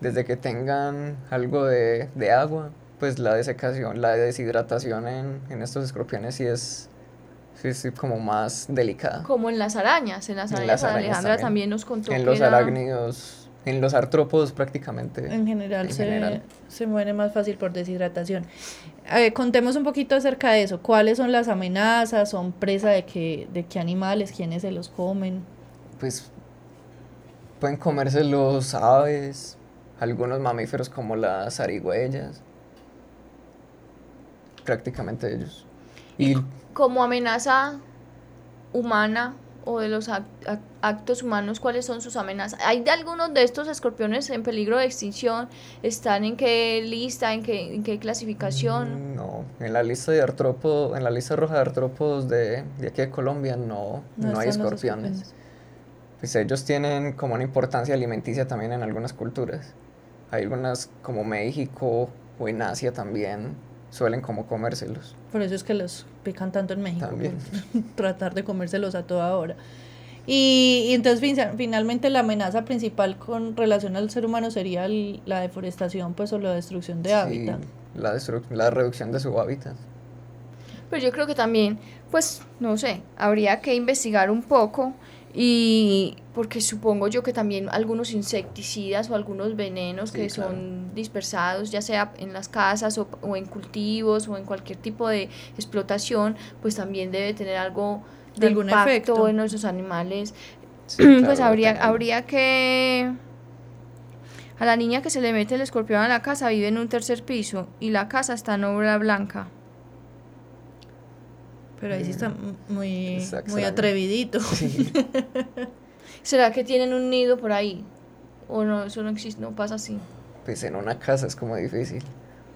desde que tengan algo de, de agua, pues la desecación, la deshidratación en, en estos escorpiones sí es, sí es como más delicada. Como en las arañas. En las En arañas, las arañas Alejandra también. también. nos contó En que los era- arácnidos, en los artrópodos prácticamente. En general, En se, general. se muere más fácil por deshidratación. Eh, contemos un poquito acerca de eso. ¿Cuáles son las amenazas? ¿Son presa de qué, de qué animales? ¿Quiénes se los comen? Pues pueden comerse los aves, algunos mamíferos como las zarigüeyas, prácticamente ellos. Y Como amenaza humana o de los ac- ac- actos humanos, ¿cuáles son sus amenazas? ¿Hay de algunos de estos escorpiones en peligro de extinción? ¿Están en qué lista? ¿En qué, en qué clasificación? Mm, No, en la lista de artrópodos, en la lista roja de artrópodos de, de aquí de Colombia no, no, hay los escorpiones. Pues ellos tienen como una importancia alimenticia también en algunas culturas. Hay algunas como México o en Asia también suelen como comérselos. Por eso es que los pican tanto en México. También. tratar de comérselos a toda hora. Y, y entonces fin- finalmente la amenaza principal con relación al ser humano sería el- la deforestación pues o la destrucción de Sí, hábitat. la, destru- la reducción de su hábitat. Pero yo creo que también, pues, no sé, habría que investigar un poco y porque supongo yo que también algunos insecticidas o algunos venenos Sí, que claro. son dispersados, ya sea en las casas o, o en cultivos o en cualquier tipo de explotación, pues también debe tener algo de Algún impacto efecto. en esos animales. Sí, pues claro, habría, habría que... A la niña que se le mete el escorpión a la casa vive en un tercer piso y la casa está en obra blanca. Pero ahí sí está m- muy, muy atrevidito. Sí, ¿Será que tienen un nido por ahí? ¿O no? Eso no existe, no pasa así. pues en una casa es como difícil.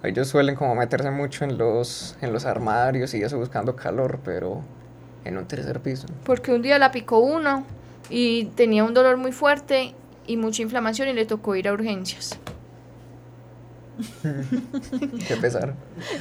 Ellos suelen como meterse mucho en los, en los armarios y eso buscando calor, pero en un tercer piso. Porque un día la picó uno y tenía un dolor muy fuerte y mucha inflamación y le tocó ir a urgencias. Qué pesar.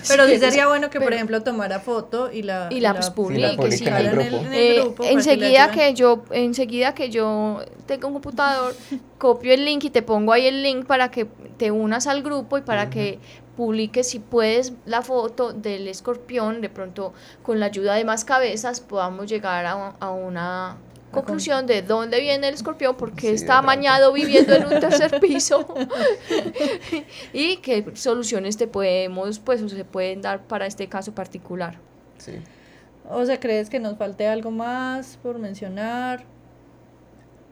Pero sí Sí, sería bueno que, por ejemplo, tomara foto y la, Y la publique, publique sí. en el ojalá grupo. en el grupo para que le enseguida que yo enseguida que yo tenga un computador copio el link y te pongo ahí el link para que te unas al grupo y para que publiques si puedes la foto del escorpión de pronto con la ayuda de más cabezas podamos llegar a, a una conclusión de dónde viene el escorpión porque Sí, está amañado viviendo en un tercer piso y qué soluciones te podemos pues o se pueden dar para este caso particular Sí. O sea, ¿crees que nos falte algo más por mencionar?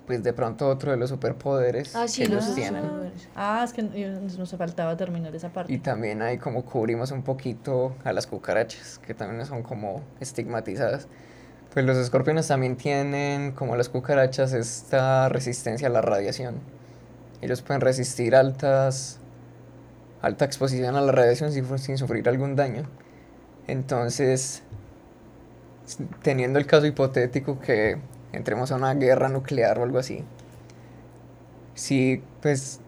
Pues de pronto otro de los superpoderes Ah, sí, que los tienen. Ah, es que nos nos faltaba terminar esa parte. Y también ahí como cubrimos un poquito a las cucarachas, que también son como estigmatizadas. Pues los escorpiones también tienen, como las cucarachas, esta resistencia a la radiación. Ellos pueden resistir altas, alta exposición a la radiación sin, sufrir algún daño. Entonces, teniendo el caso hipotético que entremos a una guerra nuclear o algo así, si pues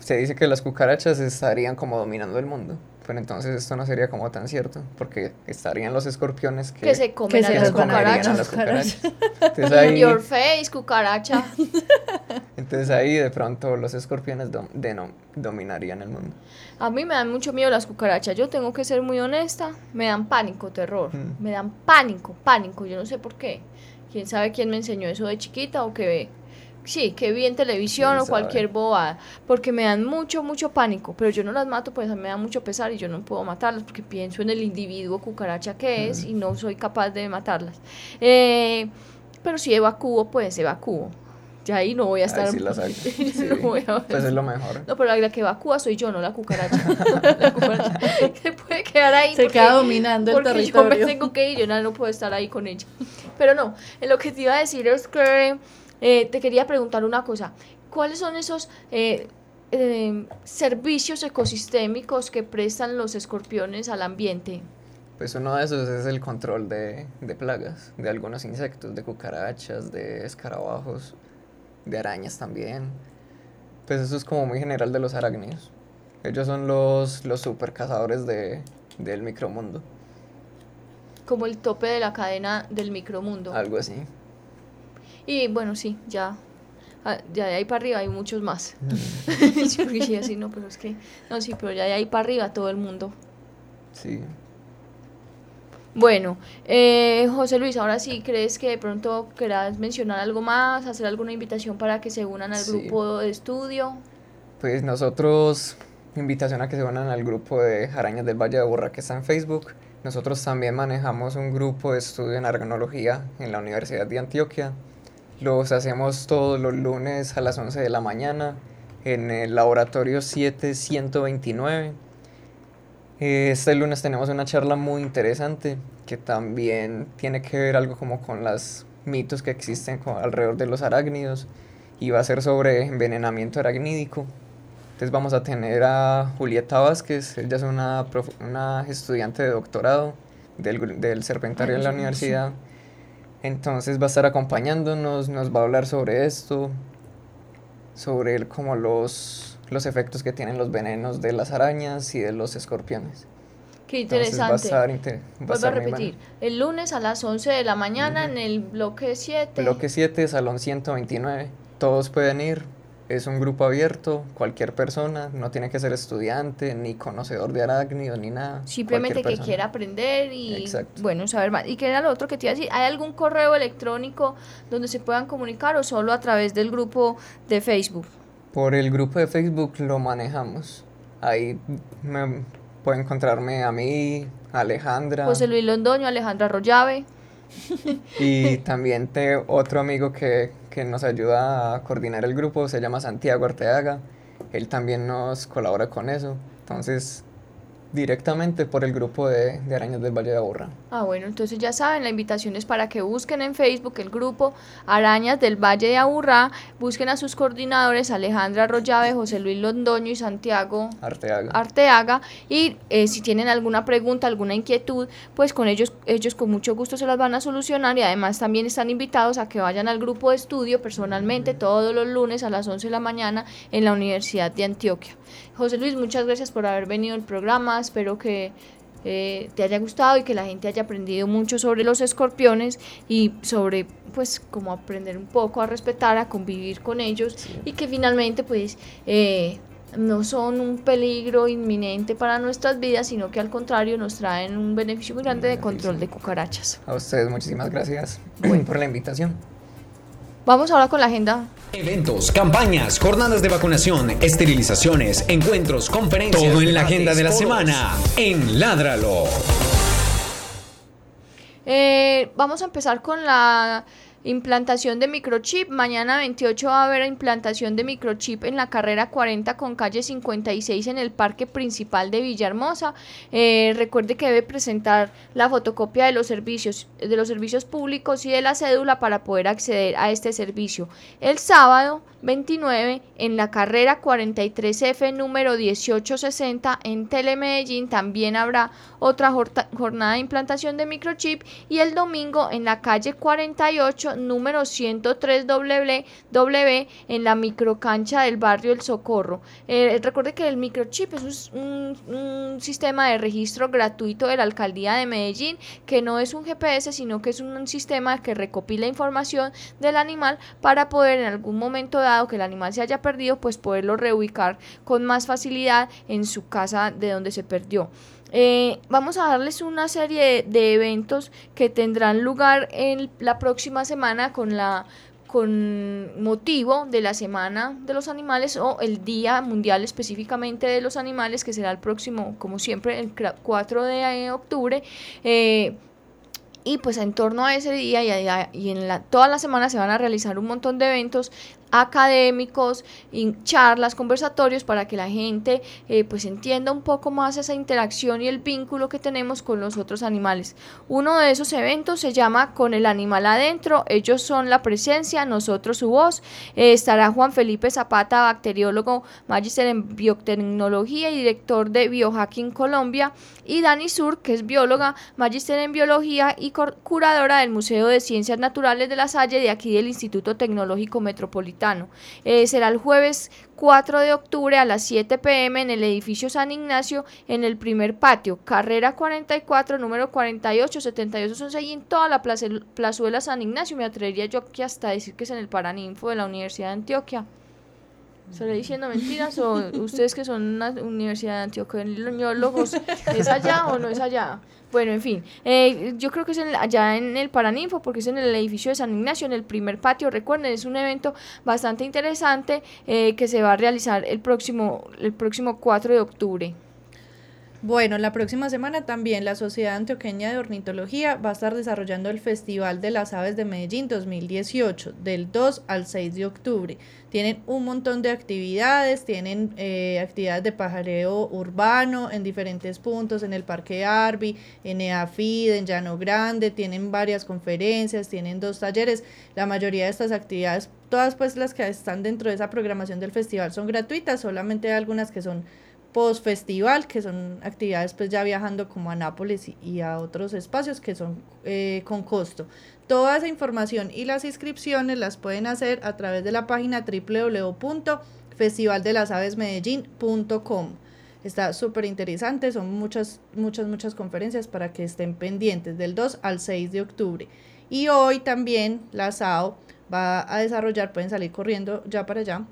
se dice que las cucarachas estarían como dominando el mundo. Pero entonces esto no sería como tan cierto, porque estarían los escorpiones que, que se comen se a que las van a cucarachas. las cucarachas. Entonces ahí, Your face, cucaracha. entonces ahí de pronto los escorpiones dom- deno- dominarían el mundo. A mí me dan mucho miedo las cucarachas. Yo tengo que ser muy honesta. Me dan pánico, terror. Mm. Me dan pánico, pánico. Yo no sé por qué. Quién sabe quién me enseñó eso de chiquita o que sí, que vi en televisión ¿Quién o cualquier sabe? bobada. Porque me dan mucho, mucho pánico. Pero yo no las mato, pues a mí me da mucho pesar y yo no puedo matarlas porque pienso en el individuo cucaracha que es y no soy capaz de matarlas. Eh, pero si evacúo, pues evacúo. Ya ahí no voy a estar. Ahí sí la saco. Sí, no voy a- Pues es lo mejor. no, pero la que evacúa soy yo, no la cucaracha. la cucaracha se puede quedar ahí. Se porque- queda dominando el porque yo territorio. me tengo que ir, yo no, no puedo estar ahí con ella. Pero no, en lo que te iba a decir es que eh, te quería preguntar una cosa. ¿Cuáles son esos eh, eh, servicios ecosistémicos que prestan los escorpiones al ambiente? Pues uno de esos es el control de, de plagas, de algunos insectos, de cucarachas, de escarabajos, de arañas también. Pues eso es como muy general de los arácnidos. Ellos son los, los super cazadores de, del micromundo, Como el tope de la cadena del micromundo. algo así. Y bueno, sí, ya. ah, Ya de ahí para arriba hay muchos más. Mm. Sí, sí, así no, pero es que. No, sí, pero ya de ahí para arriba todo el mundo. Sí. Bueno, eh, José Luis, ahora sí, ¿crees que de pronto querás mencionar algo más, hacer alguna invitación para que se unan al Sí. grupo de estudio? Pues nosotros, invitación a que se unan al grupo de Arañas del Valle de Aburrá que está en Facebook. Nosotros también manejamos un grupo de estudio en argonología en la Universidad de Antioquia. Los hacemos todos los lunes a las 11 de la mañana en el laboratorio 7129. Eh, Este lunes tenemos una charla muy interesante que también tiene que ver algo como con los mitos que existen alrededor de los arácnidos y va a ser sobre envenenamiento aracnídico. Entonces vamos a tener a Julieta Vázquez, ella es una, una estudiante de doctorado del, del Serpentario Ay, de la sí. Entonces va a estar acompañándonos, nos va a hablar sobre esto, sobre el- como los, los efectos que tienen los venenos de las arañas y de los escorpiones. Qué Entonces va a interesante. va a Vuelvo a bueno. repetir, el lunes a las 11 de la mañana en el bloque 7. Bloque 7, Salón 129. Todos pueden ir. Es un grupo abierto, cualquier persona, no tiene que ser estudiante, ni conocedor de arácnidos, ni nada. Simplemente que quiera aprender y, Exacto. bueno, saber más. ¿Y qué era lo otro que te iba a decir? ¿Hay algún correo electrónico donde se puedan comunicar o solo a través del grupo de Facebook? Por el grupo de Facebook lo manejamos. Ahí me puede encontrarme a mí, a Alejandra José Luis Londoño, Alejandra Rollave. y también te, otro amigo que, que nos ayuda a coordinar el grupo, se llama Santiago Arteaga. Él también nos colabora con eso. Entonces, directamente por el grupo de, de Arañas del Valle de Aburrá. Ah, bueno, entonces ya saben, la invitación es para que busquen en Facebook el grupo Arañas del Valle de Aburrá, busquen a sus coordinadores Alejandra Arroyave, José Luis Londoño y Santiago Arteaga. Arteaga y eh, si tienen alguna pregunta, alguna inquietud, pues con ellos, ellos con mucho gusto se las van a solucionar y además también están invitados a que vayan al grupo de estudio personalmente todos los lunes a las 11 de la mañana en la Universidad de Antioquia. José Luis, muchas gracias por haber venido al programa, espero que eh, te haya gustado y que la gente haya aprendido mucho sobre los escorpiones y sobre pues cómo aprender un poco a respetar, a convivir con ellos y que finalmente pues eh, no son un peligro inminente para nuestras vidas, sino que al contrario nos traen un beneficio muy grande de control de cucarachas. A ustedes muchísimas gracias por la invitación. Vamos ahora con la agenda. Eventos, campañas, jornadas de vacunación, esterilizaciones, encuentros, conferencias. Todo en la agenda de la semana en Ládralo. Eh, vamos a empezar con la implantación de microchip. Mañana 28 va a haber implantación de microchip en la carrera 40 con calle 56 en el parque principal de Villahermosa. Eh, recuerde que debe presentar la fotocopia de los servicios de los servicios públicos y de la cédula para poder acceder a este servicio. El sábado 29 en la carrera 43F número 1860 en Telemedellín también habrá otra jornada de implantación de microchip y el domingo en la calle 48 número 103W en la microcancha del barrio El Socorro. Eh, recuerde que el microchip es un, un, sistema de registro gratuito de la alcaldía de Medellín que no es un GPS sino que es un sistema que recopila información del animal para poder en algún momento dado que el animal se haya perdido, pues poderlo reubicar con más facilidad en su casa de donde se perdió. Eh, vamos a darles una serie de, eventos que tendrán lugar en la próxima semana con la con motivo de la Semana de los Animales o el Día Mundial específicamente de los Animales, que será el próximo, como siempre, el 4 de octubre. Eh, y pues en torno a ese día y, y en la, toda la semana se van a realizar un montón de eventos académicos, charlas, conversatorios para que la gente eh, pues entienda un poco más esa interacción y el vínculo que tenemos con los otros animales. Uno de esos eventos se llama Con el animal adentro, ellos son la presencia, nosotros su voz. Eh, estará Juan Felipe Zapata, bacteriólogo, magíster en biotecnología y director de Biohacking Colombia, y Dani Sur, que es bióloga, magíster en biología y curadora del Museo de Ciencias Naturales de la Salle de aquí del Instituto Tecnológico Metropolitano. Eh, será el jueves 4 de octubre a las 7 pm en el edificio San Ignacio en el primer patio, carrera 44, número 48, 78, y en toda la plazuela San Ignacio. Me atrevería yo aquí hasta decir que es en el Paraninfo de la Universidad de Antioquia. ¿Estaré diciendo mentiras o ustedes que son una universidad de Antioquia, ¿es allá o no es allá? Bueno, en fin, eh, yo creo que es allá en el Paraninfo, porque es en el edificio de San Ignacio, en el primer patio. Recuerden, es un evento bastante interesante eh, que se va a realizar el próximo, el próximo 4 de octubre. Bueno, la próxima semana también la Sociedad Antioqueña de Ornitología va a estar desarrollando el Festival de las Aves de Medellín 2018, del 2 al 6 de octubre. Tienen un montón de actividades, tienen eh, actividades de pajareo urbano en diferentes puntos, en el Parque Arby, en EAFID, en Llano Grande, tienen varias conferencias, tienen dos talleres. La mayoría de estas actividades, todas pues las que están dentro de esa programación del festival son gratuitas, solamente algunas que son post festival, que son actividades pues ya viajando como a Nápoles y, a otros espacios que son eh, con costo. Toda esa información y las inscripciones las pueden hacer a través de la página www.festivaldelasavesmedellín.com. Está súper interesante, son muchas, muchas, muchas conferencias para que estén pendientes del 2 al 6 de octubre. Y hoy también la SAO va a desarrollar, pueden salir corriendo ya para allá,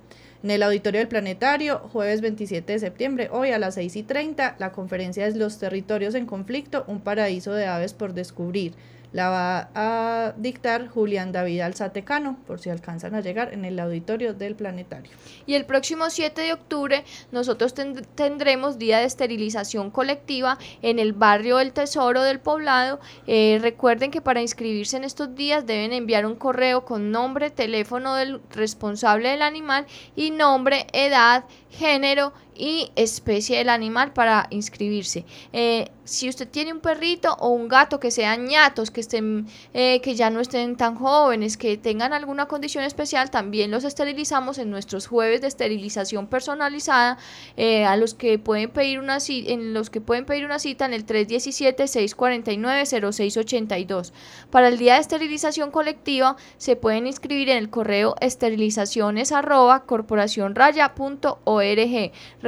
en el Auditorio del Planetario, jueves 27 de septiembre, hoy a las 6 y 30, la conferencia es Los territorios en conflicto, un paraíso de aves por descubrir La va a dictar Julián David Alzatecano, por si alcanzan a llegar en el auditorio del planetario. Y el próximo 7 de octubre nosotros tendremos día de esterilización colectiva en el barrio El Tesoro del Poblado. Eh, recuerden que para inscribirse en estos días deben enviar un correo con nombre, teléfono del responsable del animal y nombre, edad, género y especie del animal para inscribirse. Eh, si usted tiene un perrito o un gato que sean ñatos, que estén, eh, que ya no estén tan jóvenes, que tengan alguna condición especial, también los esterilizamos en nuestros jueves de esterilización personalizada, eh, a los que pueden pedir una en los que pueden pedir una cita en el 317-649-0682. Para el día de esterilización colectiva se pueden inscribir en el correo esterilizaciones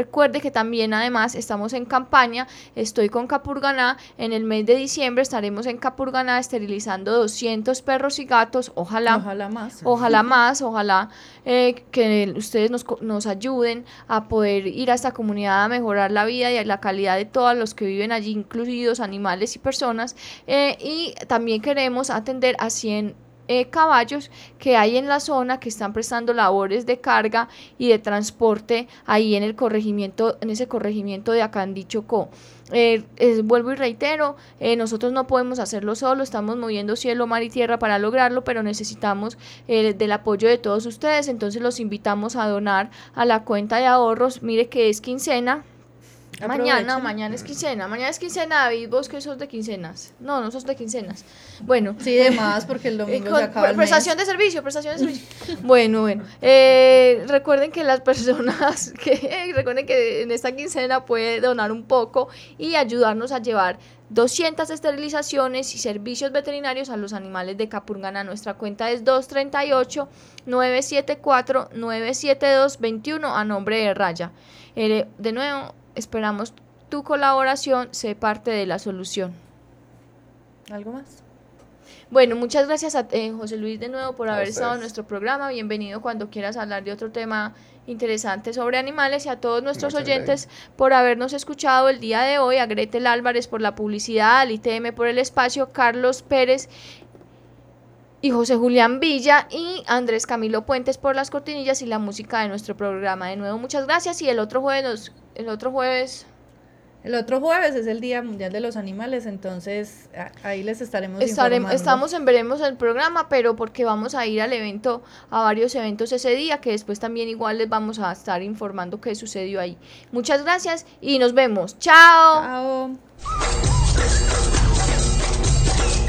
Recuerde que también además estamos en campaña, estoy con Capurganá, en el mes de diciembre estaremos en Capurganá esterilizando 200 perros y gatos, ojalá, ojalá más, ojalá más, ojalá eh, que ustedes nos, nos ayuden a poder ir a esta comunidad a mejorar la vida y la calidad de todos los que viven allí, incluidos animales y personas, eh, y también queremos atender a 100 eh, caballos que hay en la zona que están prestando labores de carga y de transporte ahí en el corregimiento, en ese corregimiento de Acandí Chocó. Eh, vuelvo y reitero, eh, nosotros no podemos hacerlo solo, estamos moviendo cielo, mar y tierra para lograrlo, pero necesitamos del apoyo de todos ustedes, entonces los invitamos a donar a la cuenta de ahorros, mire que es quincena, Mañana, mañana es quincena. Mañana es quincena, David. ¿Vos que sos de quincenas? No, no sos de quincenas. Bueno. Sí, de más, porque el domingo se acaba Prestación de servicio, prestación de servicio. bueno, bueno. Eh, recuerden que las personas que... recuerden que en esta quincena puede donar un poco y ayudarnos a llevar 200 esterilizaciones y servicios veterinarios a los animales de Capurgana. Nuestra cuenta es 238-974-972-21 a nombre de Raya. Eh, de nuevo, Esperamos tu colaboración, sé parte de la solución. ¿Algo más? Bueno, muchas gracias a eh, José Luis de nuevo por haber estado en nuestro programa. Bienvenido cuando quieras hablar de otro tema interesante sobre animales y a todos nuestros oyentes por habernos escuchado el día de hoy, a Gretel Álvarez por la publicidad, al ITM por el espacio, Carlos Pérez y José Julián Villa y Andrés Camilo Puentes por las cortinillas y la música de nuestro programa. De nuevo, muchas gracias y el otro jueves nos el otro jueves. El otro jueves es el Día Mundial de los Animales, entonces ahí les estaremos informando. Estamos en veremos el programa, pero porque vamos a ir al evento, a varios eventos ese día, que después también igual les vamos a estar informando qué sucedió ahí. Muchas gracias y nos vemos. Chao. Chao.